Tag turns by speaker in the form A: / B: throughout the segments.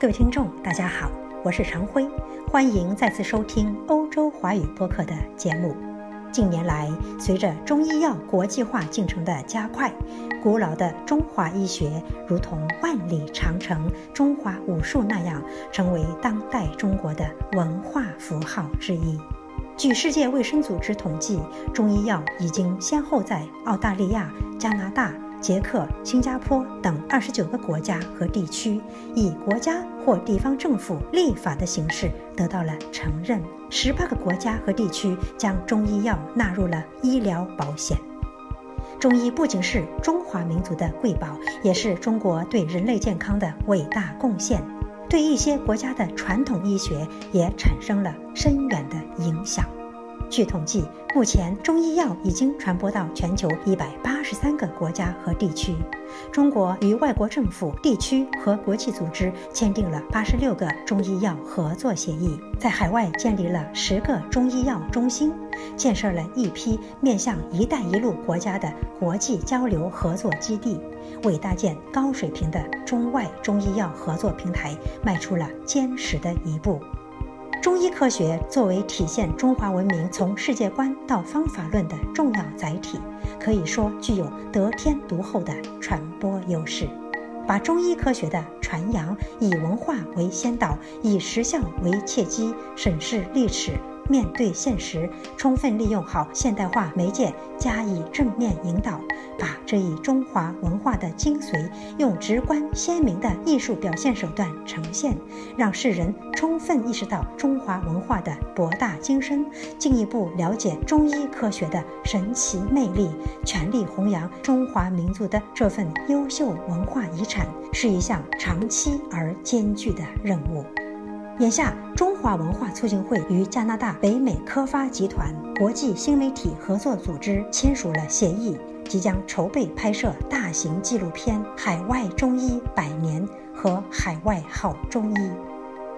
A: 各位听众，大家好，我是常辉，欢迎再次收听欧洲华语播客的节目。近年来，随着中医药国际化进程的加快，古老的中华医学如同万里长城、中华武术那样，成为当代中国的文化符号之一。据世界卫生组织统计，中医药已经先后在澳大利亚、加拿大。捷克、新加坡等二十九个国家和地区，以国家或地方政府立法的形式得到了承认。十八个国家和地区将中医药纳入了医疗保险。中医不仅是中华民族的瑰宝，也是中国对人类健康的伟大贡献，对一些国家的传统医学也产生了深远的影响。据统计，目前中医药已经传播到全球一百八十三个国家和地区。中国与外国政府、地区和国际组织签订了八十六个中医药合作协议，在海外建立了十个中医药中心，建设了一批面向“一带一路”国家的国际交流合作基地，为搭建高水平的中外中医药合作平台迈出了坚实的一步。中医科学作为体现中华文明从世界观到方法论的重要载体，可以说具有得天独厚的传播优势。把中医科学的传扬以文化为先导，以实相为契机，审视历史。面对现实，充分利用好现代化媒介加以正面引导，把这一中华文化的精髓用直观鲜明的艺术表现手段呈现，让世人充分意识到中华文化的博大精深，进一步了解中医科学的神奇魅力，全力弘扬中华民族的这份优秀文化遗产，是一项长期而艰巨的任务。眼下，中华文化促进会与加拿大北美科发集团国际新媒体合作组织签署了协议，即将筹备拍摄大型纪录片《海外中医百年》和《海外好中医》。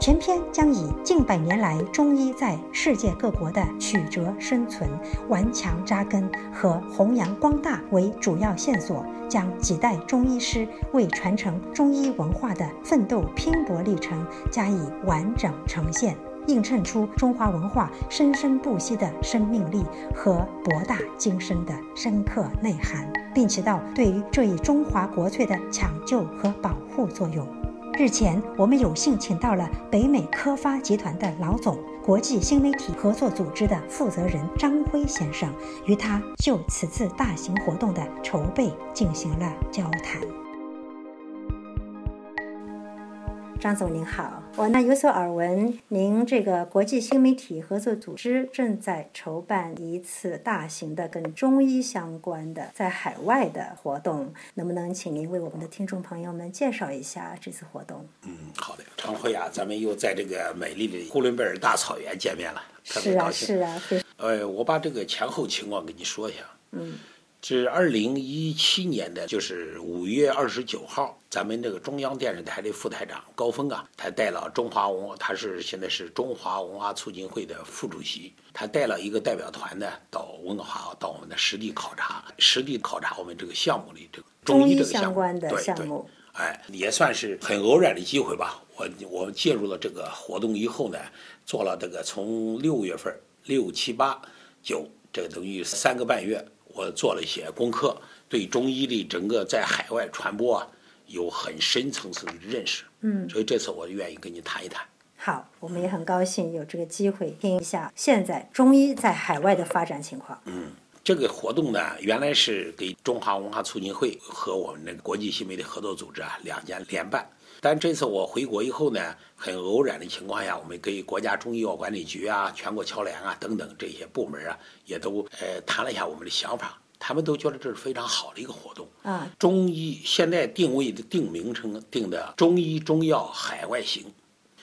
A: 全篇将以近百年来中医在世界各国的曲折生存、顽强扎根和弘扬光大为主要线索，将几代中医师为传承中医文化的奋斗拼搏历程加以完整呈现，映衬出中华文化生生不息的生命力和博大精深的深刻内涵，并起到对于这一中华国粹的抢救和保护作用。日前，我们有幸请到了北美科发集团的老总、国际新媒体合作组织的负责人张辉先生，与他就此次大型活动的筹备进行了交谈。张总您好，我呢有所耳闻，您这个国际新媒体合作组织正在筹办一次大型的跟中医相关的在海外的活动，能不能请您为我们的听众朋友们介绍一下这次活动？
B: 嗯，好的，常辉啊，咱们又在这个美丽的呼伦贝尔大草原见面了，特别高
A: 兴。是啊，是啊。
B: 呃，我把这个前后情况给你说一下。
A: 嗯。
B: 是二零一七年的，就是五月二十九号，咱们这个中央电视台的副台长高峰啊，他带了中华文，他是现在是中华文化促进会的副主席，他带了一个代表团呢，到温哥华到我们的实地考察，实地考察我们这个项目里这个中医这个项目，
A: 对
B: 对，哎，也算是很偶然的机会吧。我我介入了这个活动以后呢，做了这个从六月份六七八九，这个等于三个半月。我做了一些功课，对中医的整个在海外传播啊，有很深层次的认识。
A: 嗯，
B: 所以这次我愿意跟你谈一谈。
A: 好，我们也很高兴有这个机会听一下现在中医在海外的发展情况。
B: 嗯，这个活动呢，原来是给中华文化促进会和我们那个国际新媒体合作组织啊两家联办。但这次我回国以后呢，很偶然的情况下，我们给国家中医药管理局啊、全国侨联啊等等这些部门啊，也都呃谈了一下我们的想法，他们都觉得这是非常好的一个活动。
A: 啊。
B: 中医现在定位的定名称定的中医中药海外行，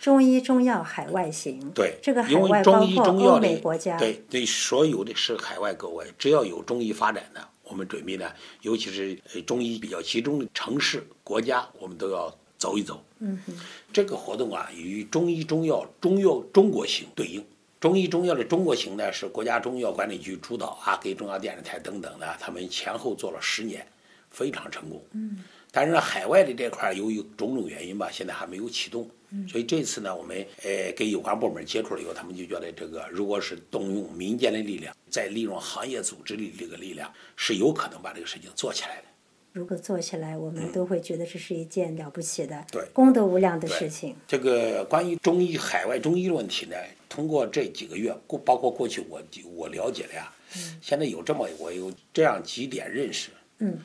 A: 中医中药海外行，
B: 对。
A: 这个
B: 因为中医中药
A: 美国家，
B: 对对，所有的是海外各位，只要有中医发展的，我们准备呢，尤其是中医比较集中的城市国家，我们都要。走一走，
A: 嗯哼，
B: 这个活动啊，与中医中药中药中国行对应。中医中药的中国行呢，是国家中药管理局主导啊，给中央电视台等等的，他们前后做了十年，非常成功。
A: 嗯，
B: 但是呢海外的这块由于种种原因吧，现在还没有启动。所以这次呢，我们呃跟有关部门接触了以后，他们就觉得这个如果是动用民间的力量，再利用行业组织的这个力量，是有可能把这个事情做起来的。
A: 如果做起来，我们都会觉得这是一件了不起的、
B: 对
A: 功德无量的事情。
B: 这个关于中医海外中医的问题呢，通过这几个月，过包括过去我我了解了呀，嗯现在有这么我有这样几点认识。
A: 嗯，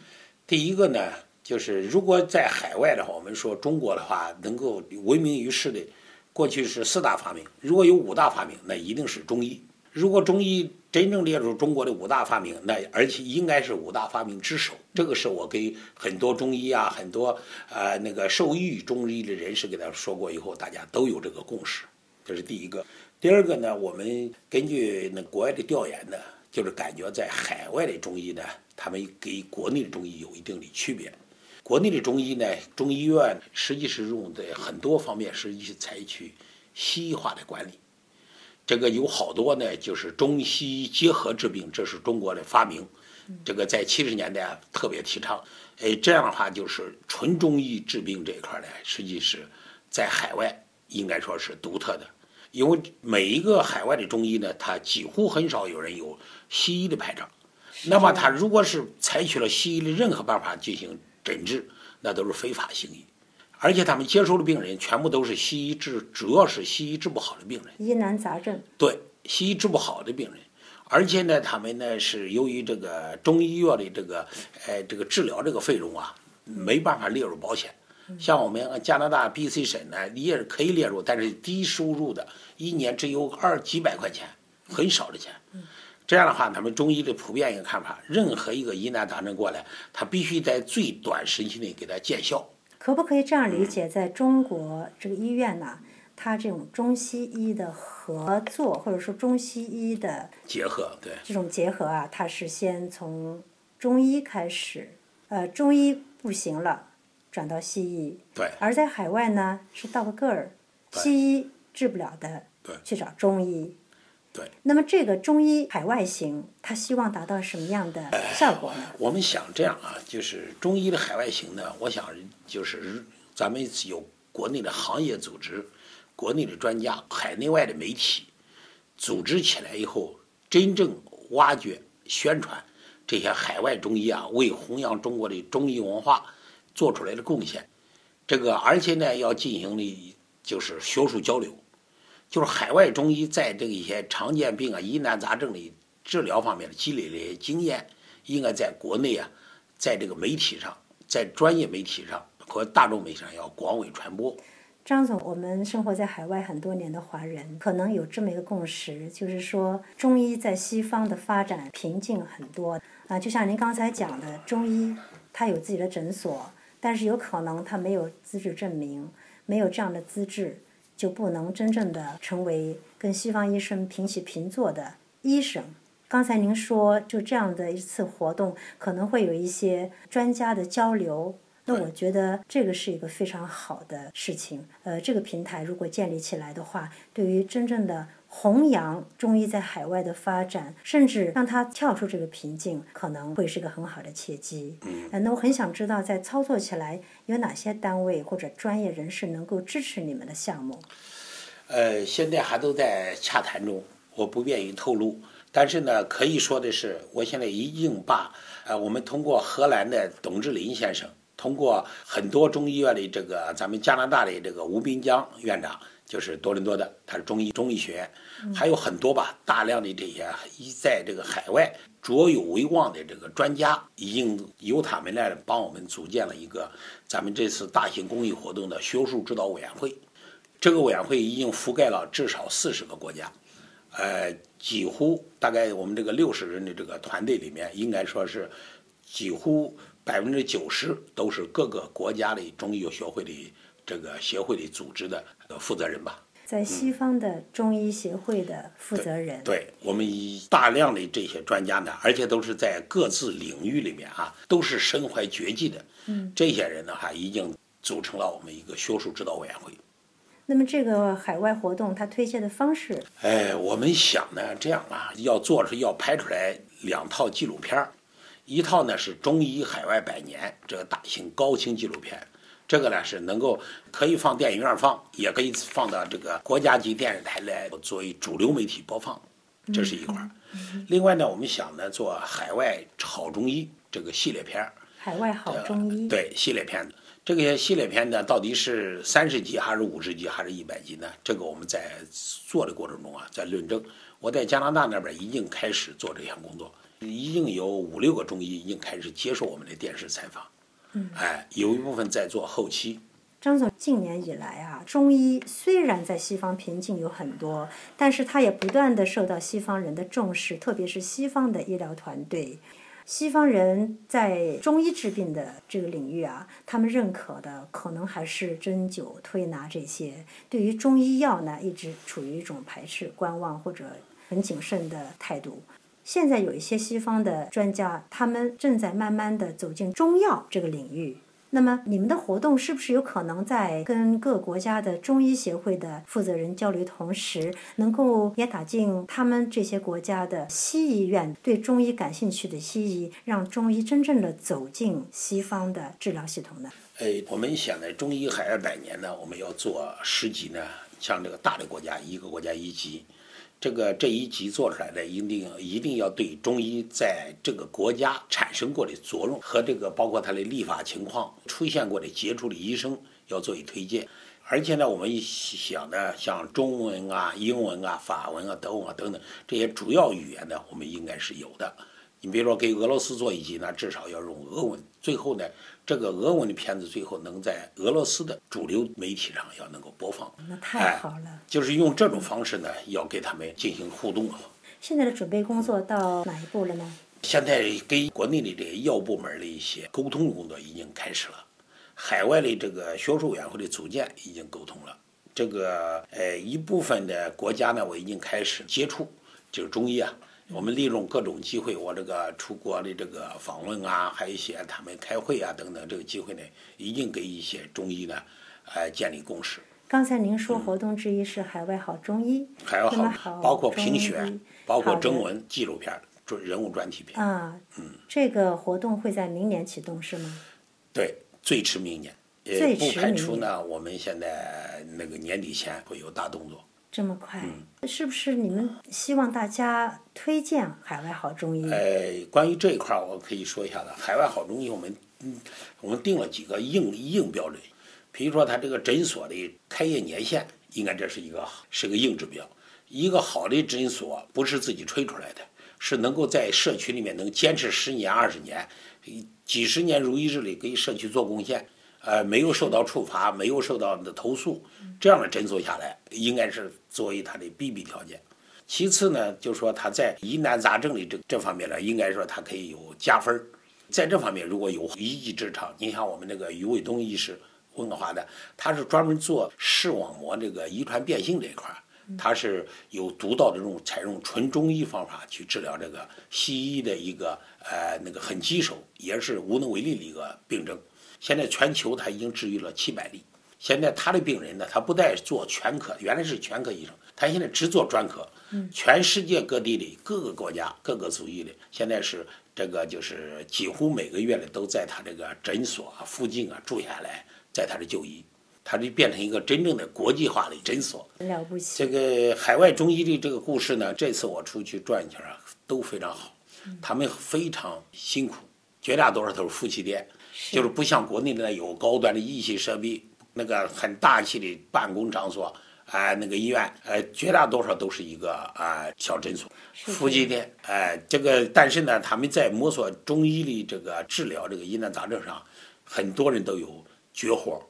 B: 第一个呢，就是如果在海外的话，我们说中国的话，能够闻名于世的，过去是四大发明，如果有五大发明，那一定是中医。如果中医真正列入中国的五大发明，那而且应该是五大发明之首。这个是我给很多中医啊，很多呃那个受益于中医的人士给他说过以后，大家都有这个共识。这是第一个。第二个呢，我们根据那国外的调研呢，就是感觉在海外的中医呢，他们跟国内的中医有一定的区别。国内的中医呢，中医院实际是用在很多方面实际是采取西医化的管理。这个有好多呢，就是中西医结合治病，这是中国的发明。这个在七十年代特别提倡。哎，这样的话就是纯中医治病这一块呢，实际是在海外应该说是独特的。因为每一个海外的中医呢，它几乎很少有人有西医的牌照。那么他如果是采取了西医的任何办法进行诊治，那都是非法行医。而且他们接收的病人全部都是西医治，主要是西医治不好的病人。
A: 疑难杂症，
B: 对，西医治不好的病人，而且呢，他们呢是由于这个中医药的这个，呃，这个治疗这个费用啊，没办法列入保险。像我们加拿大 B.C 省呢，你也是可以列入，但是低收入的，一年只有二几百块钱，很少的钱。这样的话，他们中医的普遍一个看法，任何一个疑难杂症过来，他必须在最短时期内给他见效。
A: 可不可以这样理解？在中国这个医院呢，它这种中西医的合作，或者说中西医的
B: 结合，对，
A: 这种结合啊，它是先从中医开始，呃，中医不行了，转到西医。
B: 对，
A: 而在海外呢，是倒个个儿，西医治不了的
B: 对，
A: 去找中医。
B: 对。
A: 那么这个中医海外行，它希望达到什么样的效果呢？
B: 我们想这样啊，就是中医的海外行呢，我想就是咱们有国内的行业组织、国内的专家、海内外的媒体组织起来以后，真正挖掘、宣传这些海外中医啊，为弘扬中国的中医文化做出来的贡献。这个而且呢，要进行的就是学术交流，就是海外中医在这一些常见病啊、疑难杂症的治疗方面的积累的经验，应该在国内啊，在这个媒体上，在专业媒体上和大众媒体上要广为传播。
A: 张总，我们生活在海外很多年的华人，可能有这么一个共识，就是说中医在西方的发展瓶颈很多啊。就像您刚才讲的，中医它有自己的诊所，但是有可能它没有资质证明，没有这样的资质，就不能真正的成为跟西方医生平起平坐的医生。刚才您说，就这样的一次活动，可能会有一些专家的交流。那我觉得这个是一个非常好的事情。呃，这个平台如果建立起来的话，对于真正的弘扬中医在海外的发展，甚至让它跳出这个瓶颈，可能会是个很好的契机。嗯，那我很想知道，在操作起来有哪些单位或者专业人士能够支持你们的项目？
B: 呃，现在还都在洽谈中，我不便于透露。但是呢，可以说的是，我现在已经把呃，我们通过荷兰的董志林先生，通过很多中医院的这个咱们加拿大的这个吴斌江院长，就是多伦多的，他是中医中医学院，还有很多吧，大量的这些一在这个海外卓有威望的这个专家，已经由他们来帮我们组建了一个咱们这次大型公益活动的学术指导委员会。这个委员会已经覆盖了至少四十个国家，呃，几乎大概我们这个六十人的这个团队里面，应该说是几乎百分之九十都是各个国家的中医药学会的这个协会的组织的呃负责人吧。
A: 在西方的中医协会的负责人，
B: 对我们以大量的这些专家呢，而且都是在各自领域里面啊，都是身怀绝技的。
A: 嗯，
B: 这些人呢，哈，已经组成了我们一个学术指导委员会。
A: 那么这个海外活动它推荐的方式，
B: 哎，我们想呢，这样啊，要做出要拍出来两套纪录片儿，一套呢是《中医海外百年》这个大型高清纪录片，这个呢是能够可以放电影院放，也可以放到这个国家级电视台来作为主流媒体播放，这是一块儿。另外呢，我们想呢做海外好中医这个系列片儿。
A: 海外好中医。
B: 对系列片，这个系列片呢，到底是三十集还是五十集还是一百集呢？这个我们在做的过程中啊，在论证。我在加拿大那边已经开始做这项工作，已经有五六个中医已经开始接受我们的电视采访。
A: 嗯，
B: 哎，有一部分在做后期。
A: 张总，近年以来啊，中医虽然在西方瓶颈有很多，但是它也不断的受到西方人的重视，特别是西方的医疗团队。西方人在中医治病的这个领域啊，他们认可的可能还是针灸、推拿这些。对于中医药呢，一直处于一种排斥、观望或者很谨慎的态度。现在有一些西方的专家，他们正在慢慢的走进中药这个领域。那么，你们的活动是不是有可能在跟各国家的中医协会的负责人交流同时，能够也打进他们这些国家的西医院，对中医感兴趣的西医，让中医真正的走进西方的治疗系统呢？
B: 哎，我们想呢，中医海外百年呢，我们要做十级呢，像这个大的国家，一个国家一级。这个这一集做出来的，一定一定要对中医在这个国家产生过的作用和这个包括它的立法情况出现过的杰出的医生要做一推荐。而且呢，我们想呢，像中文啊、英文啊、法文啊、德文啊等等这些主要语言呢，我们应该是有的。你比如说给俄罗斯做一集呢，至少要用俄文。最后呢，这个俄文的片子最后能在俄罗斯的主流媒体上要能够播放。
A: 那太好了。
B: 就是用这种方式呢，要给他们进行互动。
A: 现在的准备工作到哪一步了呢？
B: 现在跟国内的这个药部门的一些沟通工作已经开始了，海外的这个学术委员会的组建已经沟通了。这个呃一部分的国家呢，我已经开始接触，就是中医啊。我们利用各种机会，我这个出国的这个访问啊，还有一些他们开会啊等等，这个机会呢，一定给一些中医呢，呃，建立共识。
A: 刚才您说活动之一是海外好中医，
B: 海外好，包括评选，包括征文纪录片、专人物专题片。
A: 啊，嗯，这个活动会在明年启动是吗？
B: 对，最迟明年，也不排除呢，我们现在那个年底前会有大动作。
A: 这么快，是不是你们希望大家推荐海外好中医？
B: 呃，关于这一块儿，我可以说一下子。海外好中医，我们嗯，我们定了几个硬硬标准，比如说他这个诊所的开业年限，应该这是一个是个硬指标。一个好的诊所不是自己吹出来的，是能够在社区里面能坚持十年、二十年、几十年如一日的给社区做贡献。呃，没有受到处罚，没有受到的投诉，这样的诊所下来，应该是作为他的必备条件。其次呢，就说他在疑难杂症的这这方面呢，应该说他可以有加分儿。在这方面，如果有一技之长，你像我们那个于卫东医师，温哥华的，他是专门做视网膜这个遗传变性这一块儿，他是有独到的这种采用纯中医方法去治疗这个西医的一个呃那个很棘手也是无能为力的一个病症。现在全球他已经治愈了七百例。现在他的病人呢，他不再做全科，原来是全科医生，他现在只做专科。
A: 嗯。
B: 全世界各地的各个国家各个族裔的，现在是这个就是几乎每个月的都在他这个诊所附近啊住下来，在他的就医，他就变成一个真正的国际化的诊所。
A: 了不起。
B: 这个海外中医的这个故事呢，这次我出去转一圈啊，都非常好。他们非常辛苦，绝大多数都是夫妻店。就是不像国内的有高端的仪器设备，那个很大气的办公场所，哎，那个医院，呃，绝大多数都是一个啊小诊所、夫妻店，哎，这个但是呢，他们在摸索中医的这个治疗这个疑难杂症上，很多人都有绝活。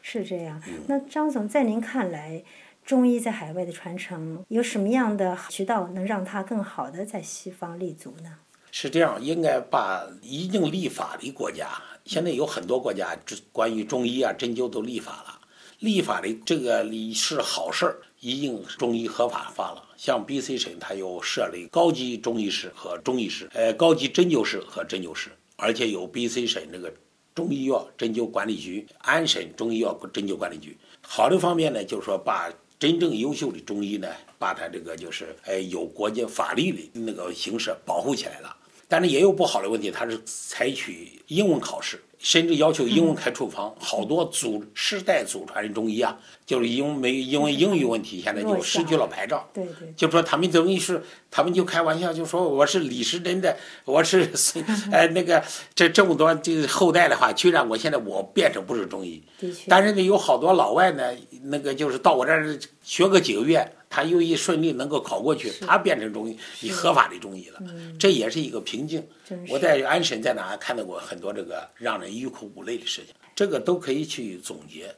A: 是这样。那张总，在您看来，中医在海外的传承有什么样的渠道能让它更好的在西方立足呢？
B: 是这样，应该把已经立法的国家。现在有很多国家，这关于中医啊、针灸都立法了。立法的这个是好事儿，已经中医合法化了。像 B.C 省，它有设立高级中医师和中医师，呃，高级针灸师和针灸师，而且有 B.C 省这个中医药针灸管理局、安省中医药针灸管理局。好的方面呢，就是说把真正优秀的中医呢，把它这个就是呃有国家法律的那个形式保护起来了。但是也有不好的问题，它是采取英文考试。甚至要求英文开处方，好多祖世代祖传的中医啊，就是因为没因为英语问题，现在就失去了牌照。
A: 对对。
B: 就说他们等于是，他们就开玩笑，就说我是李时珍的，我是 呃那个这这么多这后代的话，居然我现在我变成不是中医。但是呢，有好多老外呢，那个就是到我这儿学个几个月。他又一顺利能够考过去，他变成中医，你合法的中医了，这也是一个瓶颈。我在安省在哪看到过很多这个让人欲哭无泪的事情，这个都可以去总结。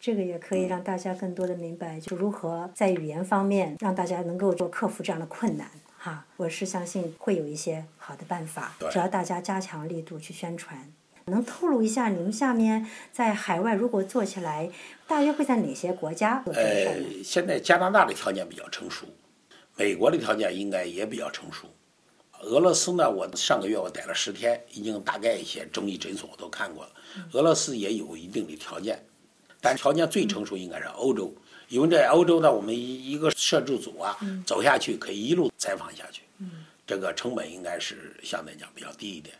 A: 这个也可以让大家更多的明白，就如何在语言方面让大家能够做克服这样的困难。哈，我是相信会有一些好的办法，只要大家加强力度去宣传。能透露一下你们下面在海外如果做起来，大约会在哪些国家？
B: 呃，现在加拿大的条件比较成熟，美国的条件应该也比较成熟。俄罗斯呢，我上个月我待了十天，已经大概一些中医诊所我都看过了。俄罗斯也有一定的条件，但条件最成熟应该是欧洲，因为在欧洲呢，我们一一个摄制组啊，走下去可以一路采访下去，这个成本应该是相对讲比较低一点。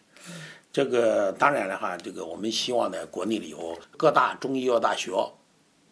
B: 这个当然的话，这个我们希望呢，国内里有各大中医药大学，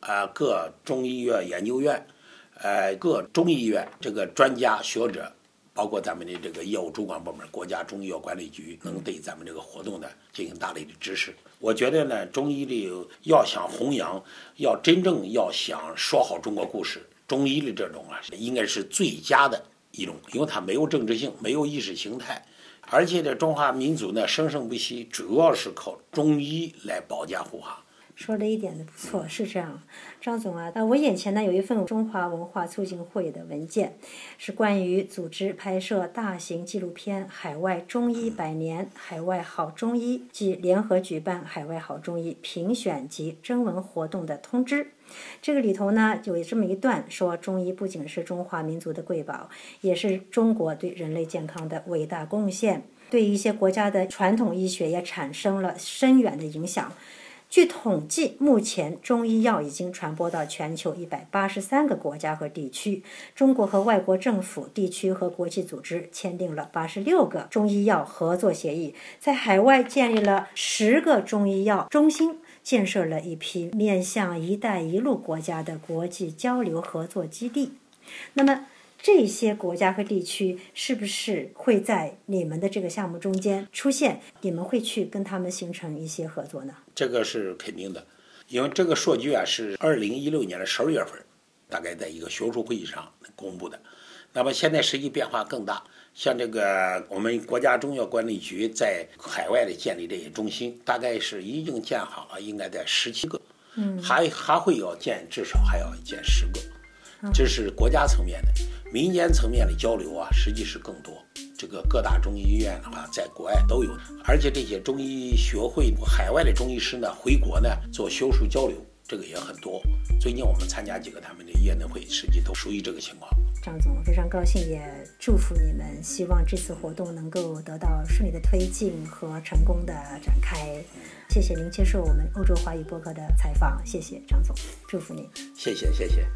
B: 啊，各中医药研究院，呃，各中医院这个专家学者，包括咱们的这个业务主管部门，国家中医药管理局，能对咱们这个活动呢进行大力的支持。我觉得呢，中医的要想弘扬，要真正要想说好中国故事，中医的这种啊，应该是最佳的一种，因为它没有政治性，没有意识形态。而且呢中华民族呢生生不息，主要是靠中医来保驾护航。
A: 说的一点都不错，是这样，张总啊，那我眼前呢有一份中华文化促进会的文件，是关于组织拍摄大型纪录片《海外中医百年》、海外好中医及联合举办海外好中医评选及征文活动的通知。这个里头呢有这么一段说，中医不仅是中华民族的瑰宝，也是中国对人类健康的伟大贡献，对一些国家的传统医学也产生了深远的影响。据统计，目前中医药已经传播到全球一百八十三个国家和地区。中国和外国政府、地区和国际组织签订了八十六个中医药合作协议，在海外建立了十个中医药中心，建设了一批面向“一带一路”国家的国际交流合作基地。那么，这些国家和地区是不是会在你们的这个项目中间出现？你们会去跟他们形成一些合作呢？
B: 这个是肯定的，因为这个数据啊是二零一六年的十二月份，大概在一个学术会议上公布的。那么现在实际变化更大，像这个我们国家中药管理局在海外的建立这些中心，大概是已经建好了，应该在十七个，
A: 嗯，
B: 还还会要建，至少还要建十个，这是国家层面的。民间层面的交流啊，实际是更多。这个各大中医医院的话，在国外都有，而且这些中医学会海外的中医师呢，回国呢做学术交流，这个也很多。最近我们参加几个他们的业内会，实际都属于这个情况。
A: 张总非常高兴，也祝福你们，希望这次活动能够得到顺利的推进和成功的展开。谢谢您接受我们欧洲华语播客的采访，谢谢张总，祝福您。
B: 谢谢谢谢。